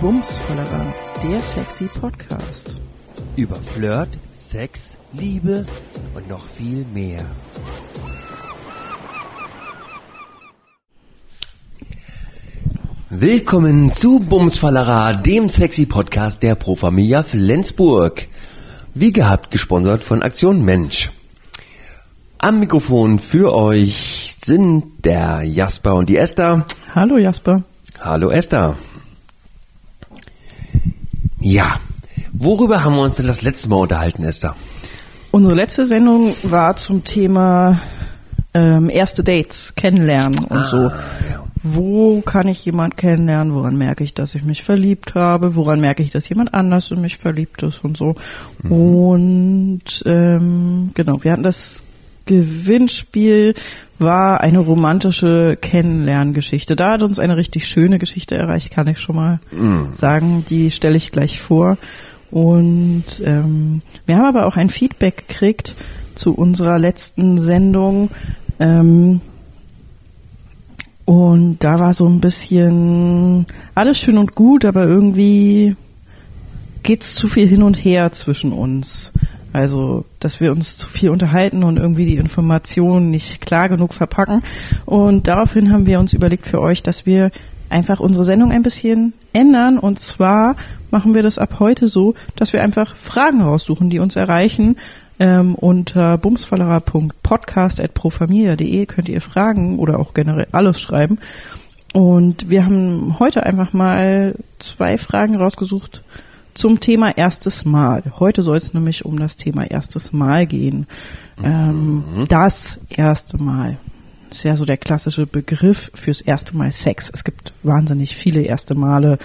Bumsvollerer, der sexy Podcast. Über Flirt, Sex, Liebe und noch viel mehr. Willkommen zu Bumsfallera, dem sexy Podcast der Pro Familia Flensburg. Wie gehabt, gesponsert von Aktion Mensch. Am Mikrofon für euch sind der Jasper und die Esther. Hallo Jasper. Hallo Esther. Ja, worüber haben wir uns denn das letzte Mal unterhalten, Esther? Unsere letzte Sendung war zum Thema ähm, erste Dates, kennenlernen und so. Ah, ja. Wo kann ich jemand kennenlernen? Woran merke ich, dass ich mich verliebt habe? Woran merke ich, dass jemand anders in mich verliebt ist und so? Und ähm, genau, wir hatten das Gewinnspiel war eine romantische Kennenlerngeschichte. Da hat uns eine richtig schöne Geschichte erreicht, kann ich schon mal sagen. Die stelle ich gleich vor. Und ähm, wir haben aber auch ein Feedback gekriegt zu unserer letzten Sendung. Ähm, und da war so ein bisschen alles schön und gut, aber irgendwie geht's zu viel hin und her zwischen uns. Also, dass wir uns zu viel unterhalten und irgendwie die Informationen nicht klar genug verpacken. Und daraufhin haben wir uns überlegt für euch, dass wir einfach unsere Sendung ein bisschen ändern. Und zwar machen wir das ab heute so, dass wir einfach Fragen raussuchen, die uns erreichen. Ähm, unter bumsfallerer.podcast.profamilia.de könnt ihr Fragen oder auch generell alles schreiben. Und wir haben heute einfach mal zwei Fragen rausgesucht zum Thema erstes Mal. Heute soll es nämlich um das Thema erstes Mal gehen. Ähm, das erste Mal. Das ist ja so der klassische Begriff fürs erste Mal Sex. Es gibt wahnsinnig viele erste Male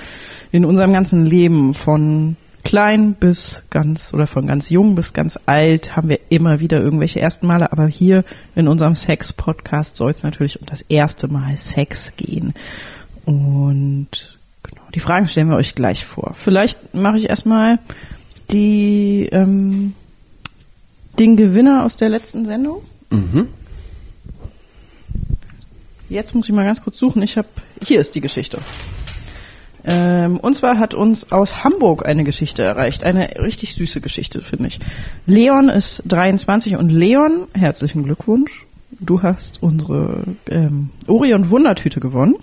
in unserem ganzen Leben von klein bis ganz oder von ganz jung bis ganz alt haben wir immer wieder irgendwelche ersten Male, aber hier in unserem Sex-Podcast soll es natürlich um das erste Mal Sex gehen. Und die Fragen stellen wir euch gleich vor. Vielleicht mache ich erstmal die ähm, den Gewinner aus der letzten Sendung. Mhm. Jetzt muss ich mal ganz kurz suchen. Ich habe hier ist die Geschichte. Ähm, und zwar hat uns aus Hamburg eine Geschichte erreicht. Eine richtig süße Geschichte, finde ich. Leon ist 23 und Leon, herzlichen Glückwunsch. Du hast unsere ähm, Orion Wundertüte gewonnen.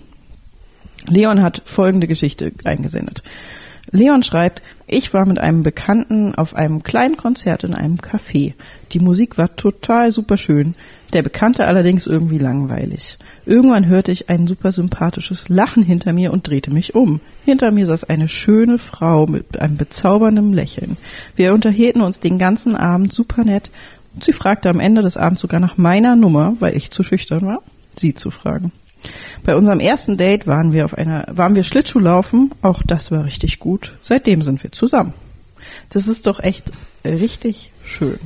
Leon hat folgende Geschichte eingesendet. Leon schreibt, ich war mit einem Bekannten auf einem kleinen Konzert in einem Café. Die Musik war total super schön, der Bekannte allerdings irgendwie langweilig. Irgendwann hörte ich ein super sympathisches Lachen hinter mir und drehte mich um. Hinter mir saß eine schöne Frau mit einem bezaubernden Lächeln. Wir unterhielten uns den ganzen Abend super nett und sie fragte am Ende des Abends sogar nach meiner Nummer, weil ich zu schüchtern war, sie zu fragen. Bei unserem ersten Date waren wir auf einer, waren wir Schlittschuhlaufen. Auch das war richtig gut. Seitdem sind wir zusammen. Das ist doch echt richtig schön.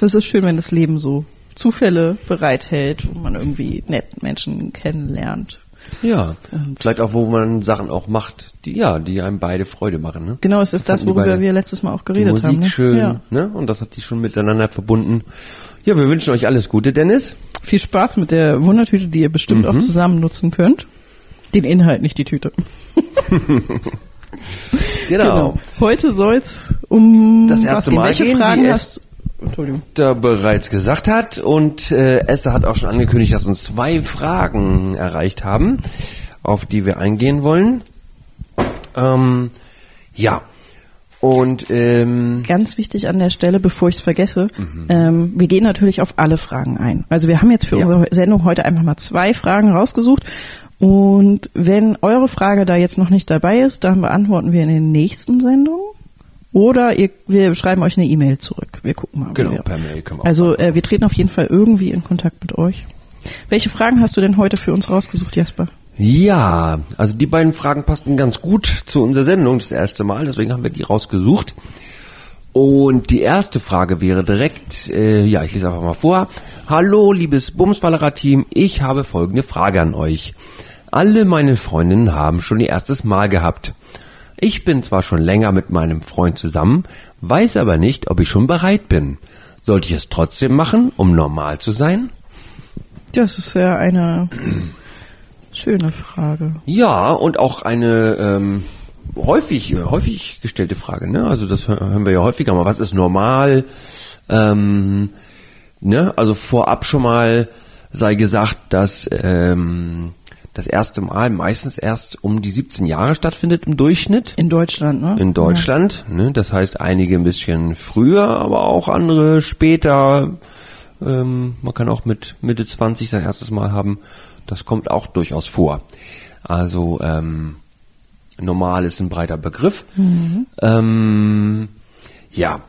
Das ist schön, wenn das Leben so Zufälle bereithält, wo man irgendwie nett Menschen kennenlernt. Ja, vielleicht auch, wo man Sachen auch macht, die ja, die einem beide Freude machen. Ne? Genau, es ist das, die worüber wir letztes Mal auch Die geredet Musik haben. Ne? schön, Ja. ne? Und das hat die schon miteinander verbunden. Ja, wir wünschen euch alles Gute, Dennis. Viel Spaß mit der Wundertüte, die ihr bestimmt Mhm. auch zusammen nutzen könnt. Den Inhalt, nicht die Tüte. Genau. Heute soll's um Das erste gehen. Mal Welche gehen, Fragen es- hast Entschuldigung. Da bereits gesagt hat und äh, Esther hat auch schon angekündigt, dass uns zwei Fragen erreicht haben, auf die wir eingehen wollen. Ähm, ja. Und ähm, Ganz wichtig an der Stelle, bevor ich es vergesse, Mhm. ähm, wir gehen natürlich auf alle Fragen ein. Also wir haben jetzt für Ja. unsere Sendung heute einfach mal zwei Fragen rausgesucht. Und wenn eure Frage da jetzt noch nicht dabei ist, dann beantworten wir in den nächsten Sendungen. Oder ihr, wir schreiben euch eine E-Mail zurück. Wir gucken mal. genau, wir- per Mail können wir Also äh, wir treten auf jeden Fall irgendwie in Kontakt mit euch. Welche Fragen hast du denn heute für uns rausgesucht, Jasper? Ja, also die beiden Fragen passten ganz gut zu unserer Sendung das erste Mal, deswegen haben wir die rausgesucht. Und die erste Frage wäre direkt, äh, ja, ich lese einfach mal vor. Hallo, liebes Bumsfallerer-Team, ich habe folgende Frage an euch. Alle meine Freundinnen haben schon ihr erstes Mal gehabt. Ich bin zwar schon länger mit meinem Freund zusammen, weiß aber nicht, ob ich schon bereit bin. Sollte ich es trotzdem machen, um normal zu sein? Das ist ja eine schöne Frage. Ja, und auch eine, ähm, häufig, äh, häufig gestellte Frage, ne? Also das hö- hören wir ja häufiger mal. Was ist normal? Ähm, ne? Also vorab schon mal sei gesagt, dass ähm, das erste Mal meistens erst um die 17 Jahre stattfindet im Durchschnitt In Deutschland, ne? in Deutschland. Ne? Das heißt, einige ein bisschen früher, aber auch andere später. Ähm, man kann auch mit Mitte 20 sein erstes Mal haben. Das kommt auch durchaus vor. Also ähm, normal ist ein breiter Begriff. Ähm, ja.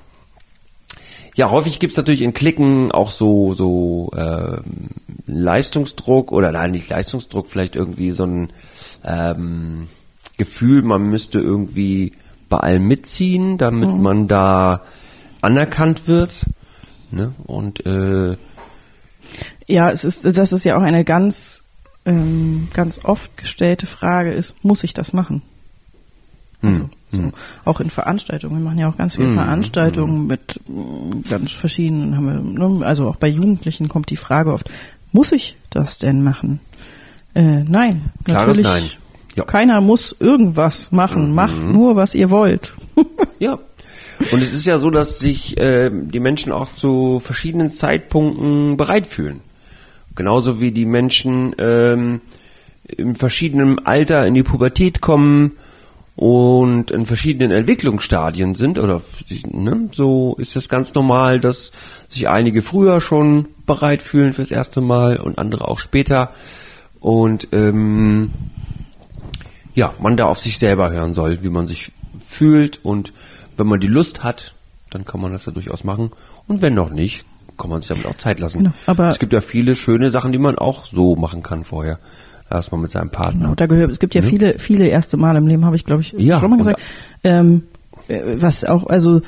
Ja, häufig gibt's natürlich in Klicken auch so so ähm, Leistungsdruck oder nein, nicht Leistungsdruck, vielleicht irgendwie so ein ähm, Gefühl, man müsste irgendwie bei allem mitziehen, damit man da anerkannt wird. Ne? Und äh, Ja, es ist, das ist ja auch eine ganz, ähm, ganz oft gestellte Frage ist, muss ich das machen? Also, so, auch in Veranstaltungen. Wir machen ja auch ganz viele Veranstaltungen mit mm, ganz verschiedenen, haben wir, ne, also auch bei Jugendlichen kommt die Frage oft, muss ich das denn machen? Äh, nein, Klares natürlich. Nein. Ja. Keiner muss irgendwas machen. Macht nur, was ihr wollt. Ja. Und es ist ja so, dass sich äh, die Menschen auch zu verschiedenen Zeitpunkten bereit fühlen. Genauso wie die Menschen ähm, in verschiedenem Alter in die Pubertät kommen und in verschiedenen Entwicklungsstadien sind oder ne, so ist es ganz normal, dass sich einige früher schon bereit fühlen fürs erste Mal und andere auch später. Und ähm, ja, man da auf sich selber hören soll, wie man sich fühlt. Und wenn man die Lust hat, dann kann man das ja durchaus machen. Und wenn noch nicht, kann man sich damit auch Zeit lassen. Genau, aber- es gibt ja viele schöne Sachen, die man auch so machen kann vorher. Erstmal mit seinem Partner. Genau, da gehört, es gibt ja viele, viele erste Mal im Leben, habe ich glaube ich Ja, schon mal gesagt. Ähm, äh, was auch, also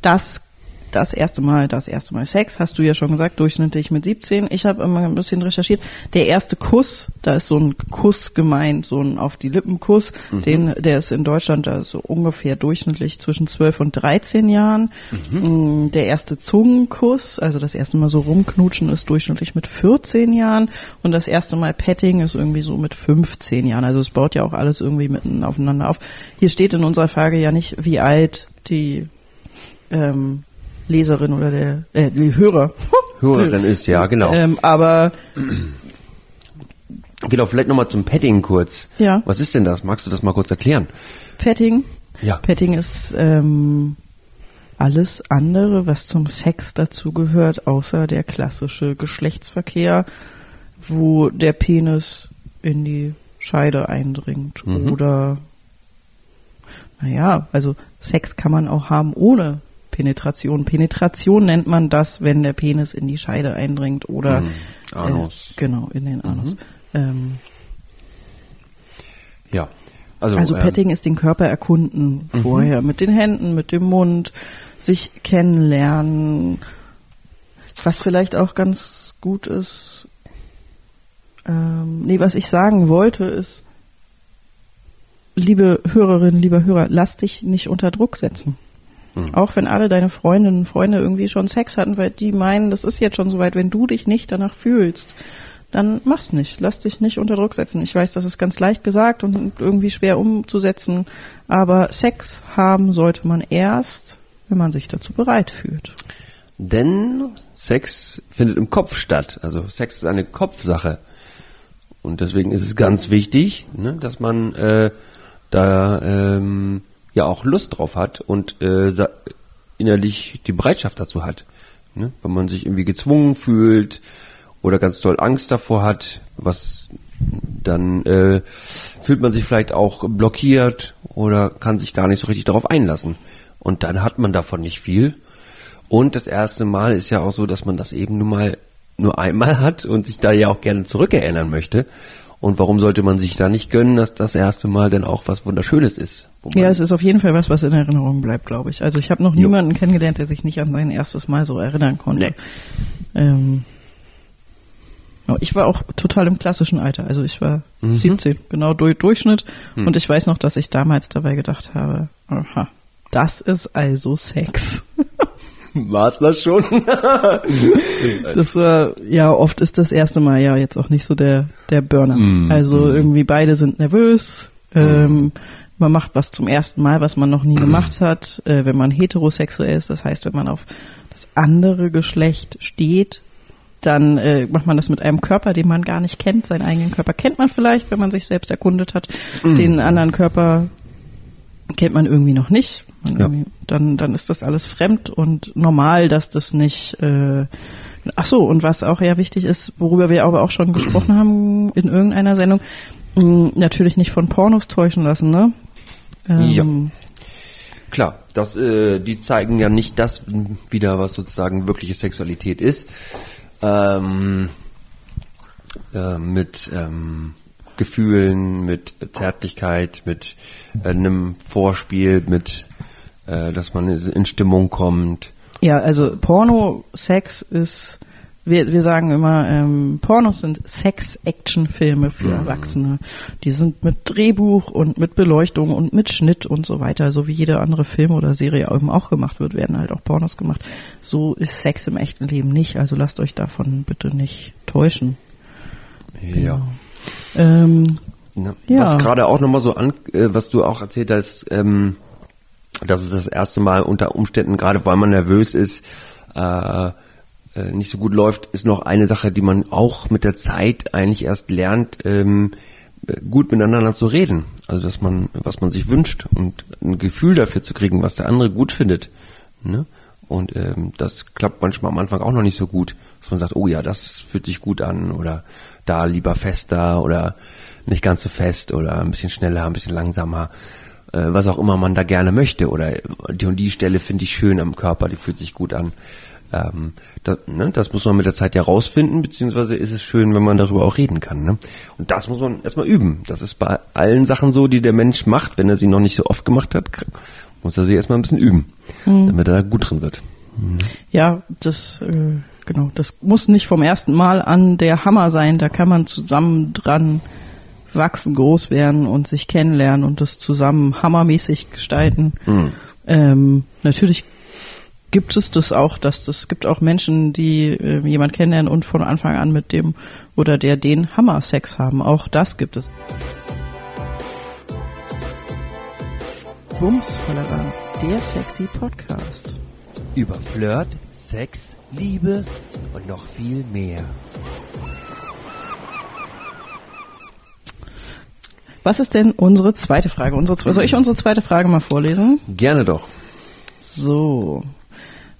das, das erste Mal, das erste Mal Sex, hast du ja schon gesagt, durchschnittlich mit 17. Ich habe immer ein bisschen recherchiert. Der erste Kuss, da ist so ein Kuss gemeint, so ein auf die Lippen Kuss, den, der ist in Deutschland da so ungefähr durchschnittlich zwischen 12 und 13 Jahren. Mm, Der erste Zungenkuss, also das erste Mal so rumknutschen, ist durchschnittlich mit 14 Jahren und das erste Mal Petting ist irgendwie so mit 15 Jahren. Also es baut ja auch alles irgendwie mitten aufeinander auf. Hier steht in unserer Frage ja nicht, wie alt die ähm, Leserin oder der äh, die Hörer Hörerin ist, ja, genau. ähm, aber Genau, vielleicht nochmal zum Petting kurz. Ja. Was ist denn das? Magst du das mal kurz erklären? Petting Ja. Petting ist ähm, alles andere, was zum Sex dazugehört, außer der klassische Geschlechtsverkehr, wo der Penis in die Scheide eindringt. Oder, naja, also Sex kann man auch haben ohne Penetration. Penetration nennt man das, wenn der Penis in die Scheide eindringt oder Anus. Äh, genau, in den Anus. Ähm, Ja. Also, also ähm, Petting ist den Körper erkunden vorher, mit den Händen, mit dem Mund, sich kennenlernen. Was vielleicht auch ganz gut ist, ähm, nee, was ich sagen wollte ist, liebe Hörerinnen, lieber Hörer, lass dich nicht unter Druck setzen. Auch wenn alle deine Freundinnen und Freunde irgendwie schon Sex hatten, weil die meinen, das ist jetzt schon soweit, wenn du dich nicht danach fühlst, dann mach's nicht. Lass dich nicht unter Druck setzen. Ich weiß, das ist ganz leicht gesagt und irgendwie schwer umzusetzen, aber Sex haben sollte man erst, wenn man sich dazu bereit fühlt. Denn Sex findet im Kopf statt. Also Sex ist eine Kopfsache. Und deswegen ist es ganz wichtig, ne, dass man äh, da ähm, ja auch Lust drauf hat und äh, innerlich die Bereitschaft dazu hat. Ne? Wenn man sich irgendwie gezwungen fühlt oder ganz doll Angst davor hat, was dann äh, fühlt man sich vielleicht auch blockiert oder kann sich gar nicht so richtig darauf einlassen. Und dann hat man davon nicht viel. Und das erste Mal ist ja auch so, dass man das eben nur mal nur einmal hat und sich da ja auch gerne zurückerinnern möchte. Und warum sollte man sich da nicht gönnen, dass das erste Mal dann auch was Wunderschönes ist? Ja, es ist auf jeden Fall was, was in Erinnerung bleibt, glaube ich. Also ich habe noch Jo. niemanden kennengelernt, der sich nicht an sein erstes Mal so erinnern konnte. Nee. Ähm, ich war auch total im klassischen Alter. Also ich war Mhm. 17, genau durch, Durchschnitt. Und ich weiß noch, dass ich damals dabei gedacht habe, aha, das ist also Sex. War's das schon? Das war, ja, oft ist das erste Mal ja jetzt auch nicht so der, der Burner. Mm, also irgendwie beide sind nervös. Ähm, man macht was zum ersten Mal, was man noch nie gemacht hat, äh, wenn man heterosexuell ist, das heißt, wenn man auf das andere Geschlecht steht, dann äh, macht man das mit einem Körper, den man gar nicht kennt. Seinen eigenen Körper kennt man vielleicht, wenn man sich selbst erkundet hat. Mhm. Den anderen Körper kennt man irgendwie noch nicht. Ja. Dann, dann ist das alles fremd und normal, dass das nicht. Äh, ach so, und was auch ja wichtig ist, worüber wir aber auch schon gesprochen haben in irgendeiner Sendung, mh, natürlich nicht von Pornos täuschen lassen, ne? Ja. Ähm, Klar, das, äh, die zeigen ja nicht das wieder, was sozusagen wirkliche Sexualität ist. Ähm, äh, mit ähm, Gefühlen, mit Zärtlichkeit, mit äh, einem Vorspiel, mit, äh, dass man in Stimmung kommt. Ja, also Porno, Sex ist, wir, wir sagen immer, ähm, Pornos sind Sex-Action-Filme für Erwachsene. Die sind mit Drehbuch und mit Beleuchtung und mit Schnitt und so weiter, so wie jede andere Film oder Serie eben auch gemacht wird, werden halt auch Pornos gemacht. So ist Sex im echten Leben nicht, also lasst euch davon bitte nicht täuschen. Ja. Ähm, Ne? Ja. Was gerade auch nochmal so an, äh, was du auch erzählt hast, ähm, dass es das erste Mal unter Umständen, gerade weil man nervös ist, äh, äh, nicht so gut läuft, ist noch eine Sache, die man auch mit der Zeit eigentlich erst lernt, ähm, äh, gut miteinander zu reden. Also dass man, was man sich wünscht und ein Gefühl dafür zu kriegen, was der andere gut findet. Ne? Und ähm, das klappt manchmal am Anfang auch noch nicht so gut, dass man sagt, oh ja, das fühlt sich gut an oder da lieber fester oder nicht ganz so fest oder ein bisschen schneller, ein bisschen langsamer, äh, was auch immer man da gerne möchte oder die und die Stelle finde ich schön am Körper, die fühlt sich gut an. Ähm, das, ne, das muss man mit der Zeit ja rausfinden, beziehungsweise ist es schön, wenn man darüber auch reden kann. Ne? Und das muss man erstmal üben. Das ist bei allen Sachen so, die der Mensch macht, wenn er sie noch nicht so oft gemacht hat, muss er sie erstmal ein bisschen üben, damit er da gut drin wird. Ja, das äh, genau, das muss nicht vom ersten Mal an der Hammer sein. Da kann man zusammen dran wachsen, groß werden und sich kennenlernen und das zusammen hammermäßig gestalten. Ähm, natürlich gibt es das auch, dass das gibt auch Menschen, die äh, jemand kennenlernen und von Anfang an mit dem oder der den Hammer-Sex haben. Auch das gibt es. Bumsvollera, der sexy Podcast. Über Flirt, Sex, Liebe und noch viel mehr. Was ist denn unsere zweite Frage? Unsere, soll ich unsere zweite Frage mal vorlesen? Gerne doch. So.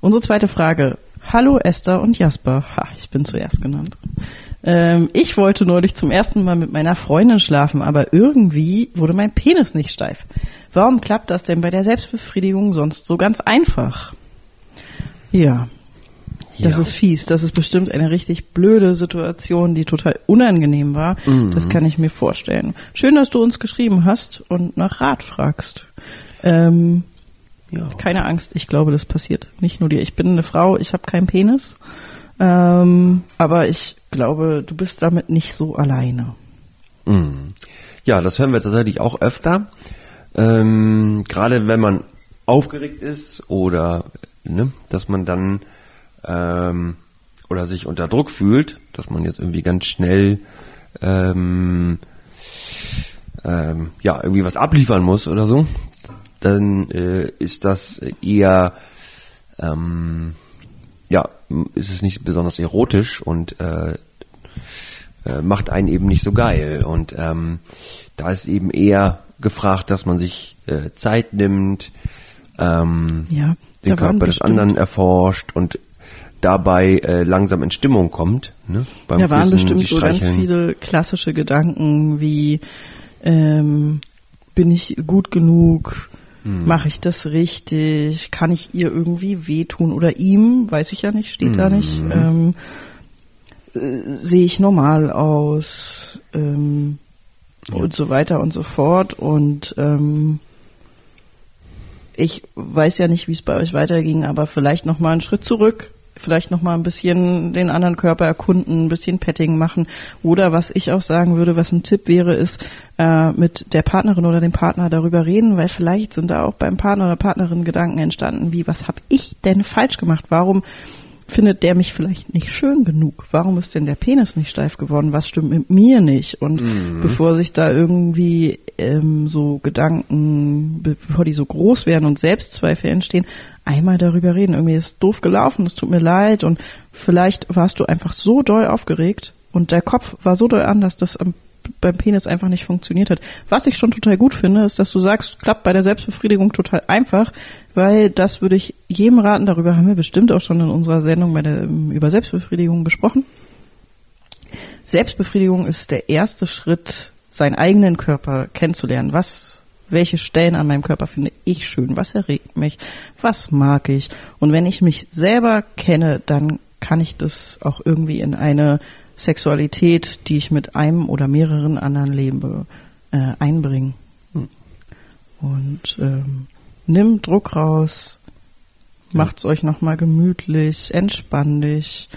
Unsere zweite Frage. Hallo Esther und Jasper. Ha, ich bin zuerst genannt. Ähm, ich wollte neulich zum ersten Mal mit meiner Freundin schlafen, aber irgendwie wurde mein Penis nicht steif. Warum klappt das denn bei der Selbstbefriedigung sonst so ganz einfach? Ja. Das Ja. ist fies. Das ist bestimmt eine richtig blöde Situation, die total unangenehm war. Das kann ich mir vorstellen. Schön, dass du uns geschrieben hast und nach Rat fragst. Ähm, Ja. keine Angst, ich glaube, das passiert nicht nur dir. Ich bin eine Frau, ich habe keinen Penis. Ähm, aber ich glaube, du bist damit nicht so alleine. Mhm. Ja, das hören wir tatsächlich auch öfter. Ähm, Gerade wenn man aufgeregt ist oder ne, dass man dann ähm, oder sich unter Druck fühlt, dass man jetzt irgendwie ganz schnell ähm, ähm, ja irgendwie was abliefern muss oder so, dann äh, ist das eher ähm, ja ist es nicht besonders erotisch und äh, äh, macht einen eben nicht so geil. Und ähm, da ist eben eher gefragt, dass man sich äh, Zeit nimmt, ähm, Ja, den Körper des anderen erforscht und dabei äh, langsam in Stimmung kommt. Ne? Beim Da waren Küssen, bestimmt so ganz viele klassische Gedanken wie ähm, bin ich gut genug? Hm. Mache ich das richtig? Kann ich ihr irgendwie wehtun oder ihm? Weiß ich ja nicht, steht da nicht. Hm. Ähm, äh, Sehe ich normal aus? Ähm, Und so weiter und so fort. Und ähm, ich weiß ja nicht, wie es bei euch weiterging, aber vielleicht noch mal einen Schritt zurück, vielleicht noch mal ein bisschen den anderen Körper erkunden, ein bisschen Petting machen oder was ich auch sagen würde, was ein Tipp wäre, ist äh, mit der Partnerin oder dem Partner darüber reden, weil vielleicht sind da auch beim Partner oder Partnerin Gedanken entstanden, wie was habe ich denn falsch gemacht? Warum findet der mich vielleicht nicht schön genug? Warum ist denn der Penis nicht steif geworden? Was stimmt mit mir nicht? Und Mhm. bevor sich da irgendwie ähm, so Gedanken, bevor die so groß werden und Selbstzweifel entstehen, einmal darüber reden. Irgendwie ist es doof gelaufen, es tut mir leid und vielleicht warst du einfach so doll aufgeregt und der Kopf war so doll an, dass das beim Penis einfach nicht funktioniert hat. Was ich schon total gut finde, ist, dass du sagst, klappt bei der Selbstbefriedigung total einfach, weil das würde ich jedem raten, darüber haben wir bestimmt auch schon in unserer Sendung bei der, über Selbstbefriedigung gesprochen. Selbstbefriedigung ist der erste Schritt, seinen eigenen Körper kennenzulernen. Was, welche Stellen an meinem Körper finde ich schön? Was erregt mich? Was mag ich? Und wenn ich mich selber kenne, dann kann ich das auch irgendwie in eine Sexualität, die ich mit einem oder mehreren anderen lebe, äh, einbringen. Und ähm, nimm Druck raus, macht's euch nochmal gemütlich, entspann dich,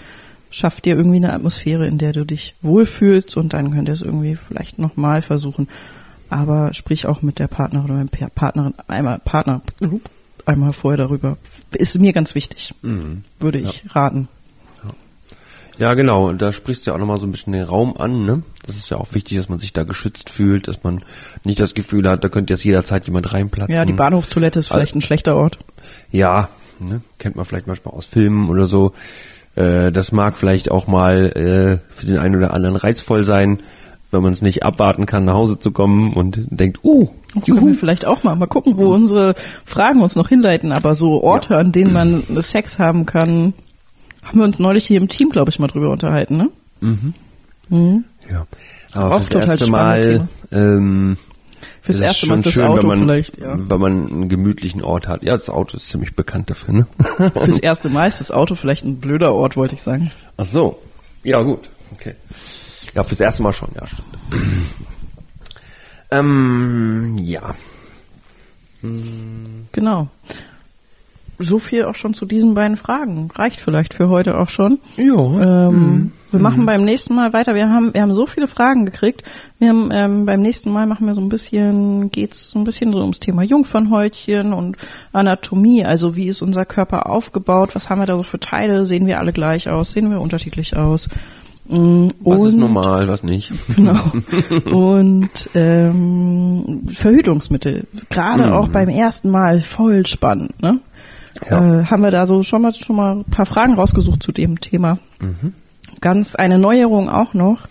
schafft dir irgendwie eine Atmosphäre, in der du dich wohlfühlst und dann könnt ihr es irgendwie vielleicht nochmal versuchen. Aber sprich auch mit der Partnerin oder der Partnerin einmal Partner einmal vorher darüber. Ist mir ganz wichtig, Mhm. würde ich raten. Ja, genau. Und da sprichst du ja auch nochmal so ein bisschen den Raum an, ne? Das ist ja auch wichtig, dass man sich da geschützt fühlt, dass man nicht das Gefühl hat, da könnte jetzt jederzeit jemand reinplatzen. Ja, die Bahnhofstoilette ist vielleicht ein schlechter Ort. Ja, ne? kennt man vielleicht manchmal aus Filmen oder so. Äh, das mag vielleicht auch mal äh, für den einen oder anderen reizvoll sein, wenn man es nicht abwarten kann, nach Hause zu kommen und denkt, uh, Das können wir vielleicht auch mal mal gucken, wo unsere Fragen uns noch hinleiten. Aber so Orte, an denen man Sex haben kann, haben wir uns neulich hier im Team, glaube ich, mal drüber unterhalten, ne? Mhm. ja. Aber Auch fürs total erste Mal ähm, Fürs es erste Mal ist das schön, Auto man, vielleicht, ja. wenn man einen gemütlichen Ort hat. Ja, das Auto ist ziemlich bekannt dafür, ne? Fürs erste Mal ist das Auto vielleicht ein blöder Ort, wollte ich sagen. Ach so. Ja, gut. Okay. Ja, fürs erste Mal schon, ja, stimmt. ähm, ja. Genau. So viel auch schon zu diesen beiden Fragen. Reicht vielleicht für heute auch schon. Ja. Ähm, Wir machen beim nächsten Mal weiter. Wir haben, wir haben so viele Fragen gekriegt. Wir haben ähm, beim nächsten Mal machen wir so ein bisschen, geht's so ein bisschen so ums Thema Jungfernhäutchen und Anatomie. Also wie ist unser Körper aufgebaut? Was haben wir da so für Teile? Sehen wir alle gleich aus? Sehen wir unterschiedlich aus? Mm, Was ist und- normal, was nicht? Genau. Und ähm, Verhütungsmittel. Gerade auch beim ersten Mal voll spannend, ne? Ja. Äh, haben wir da so schon mal schon mal ein paar Fragen rausgesucht zu dem Thema. Ganz eine Neuerung auch noch,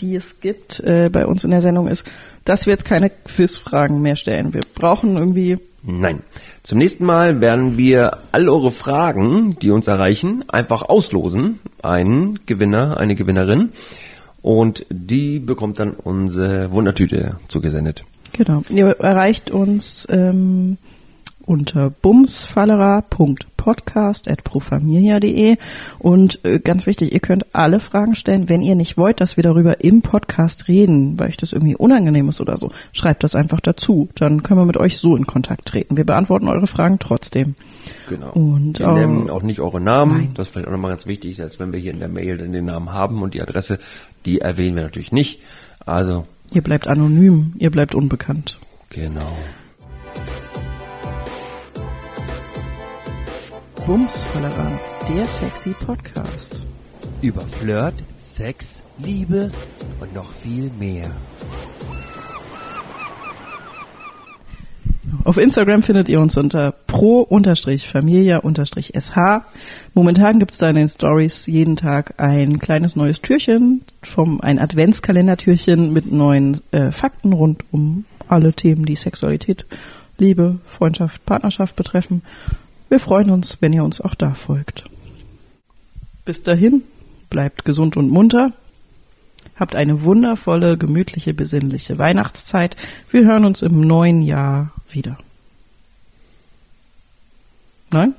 die es gibt äh, bei uns in der Sendung ist, dass wir jetzt keine Quizfragen mehr stellen. Wir brauchen irgendwie Nein. Zum nächsten Mal werden wir all eure Fragen, die uns erreichen, einfach auslosen. Einen Gewinner, eine Gewinnerin. Und die bekommt dann unsere Wundertüte zugesendet. Genau. Ihr erreicht uns ähm, unter bumsfallera.podcast.profamilia.de und äh, ganz wichtig, ihr könnt alle Fragen stellen. Wenn ihr nicht wollt, dass wir darüber im Podcast reden, weil euch das irgendwie unangenehm ist oder so, schreibt das einfach dazu. Dann können wir mit euch so in Kontakt treten. Wir beantworten eure Fragen trotzdem. Genau. Und, wir äh, nennen auch nicht eure Namen. nein. Das ist vielleicht auch nochmal ganz wichtig, dass wenn wir hier in der Mail den Namen haben und die Adresse, die erwähnen wir natürlich nicht. Also, Ihr bleibt anonym, ihr bleibt unbekannt. genau. Bumsfallera, der sexy Podcast. Über Flirt, Sex, Liebe und noch viel mehr. Auf Instagram findet ihr uns unter pro-familia-sh. Momentan gibt's da in den Stories jeden Tag ein kleines neues Türchen, vom ein Adventskalendertürchen mit neuen äh, Fakten rund um alle Themen, die Sexualität, Liebe, Freundschaft, Partnerschaft betreffen. Wir freuen uns, wenn ihr uns auch da folgt. Bis dahin, bleibt gesund und munter. Habt eine wundervolle, gemütliche, besinnliche Weihnachtszeit. Wir hören uns im neuen Jahr wieder. Nein?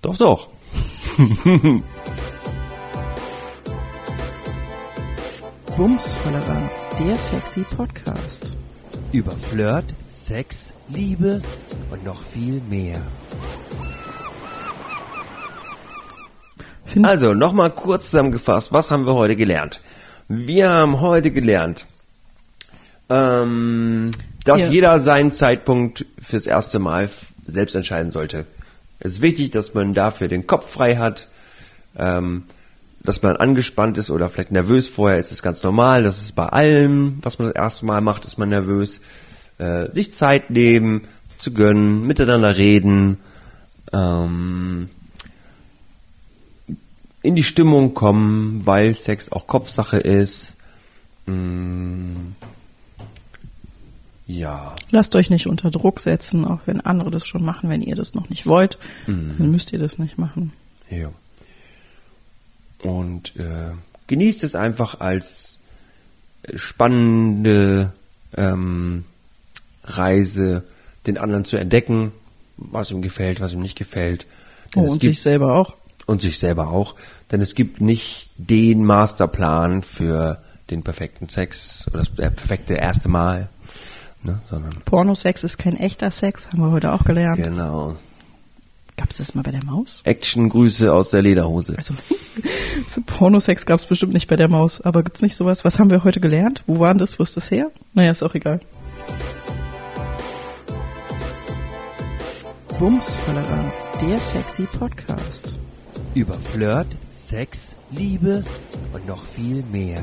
Doch, doch. Bumsfallera, der sexy Podcast. Über Flirt, Sex, Liebe und noch viel mehr. Find Also, nochmal kurz zusammengefasst, was haben wir heute gelernt? Wir haben heute gelernt, ähm, dass Ja. jeder seinen Zeitpunkt fürs erste Mal selbst entscheiden sollte. Es ist wichtig, dass man dafür den Kopf frei hat, ähm, dass man angespannt ist oder vielleicht nervös vorher, ist es ganz normal. Das ist bei allem, was man das erste Mal macht, ist man nervös. Äh, sich Zeit nehmen, zu gönnen, miteinander reden, ähm, in die Stimmung kommen, weil Sex auch Kopfsache ist. Mm, ja. Lasst euch nicht unter Druck setzen, auch wenn andere das schon machen, wenn ihr das noch nicht wollt, dann müsst ihr das nicht machen. Ja. Und äh, genießt es einfach als spannende ähm, Reise, den anderen zu entdecken, was ihm gefällt, was ihm nicht gefällt. Oh, Denn es und gibt- sich selber auch. und sich selber auch. Denn es gibt nicht den Masterplan für den perfekten Sex oder das perfekte erste Mal, ne, sondern Pornosex ist kein echter Sex, haben wir heute auch gelernt. genau. Gab es das mal bei der Maus? Action-Grüße aus der Lederhose. Also so Pornosex gab es bestimmt nicht bei der Maus, aber gibt's nicht sowas? Was haben wir heute gelernt? Wo waren das? Wo ist das her? Naja, ist auch egal. Bumsfallerei, der sexy Podcast. Über Flirt, Sex, Liebe und noch viel mehr.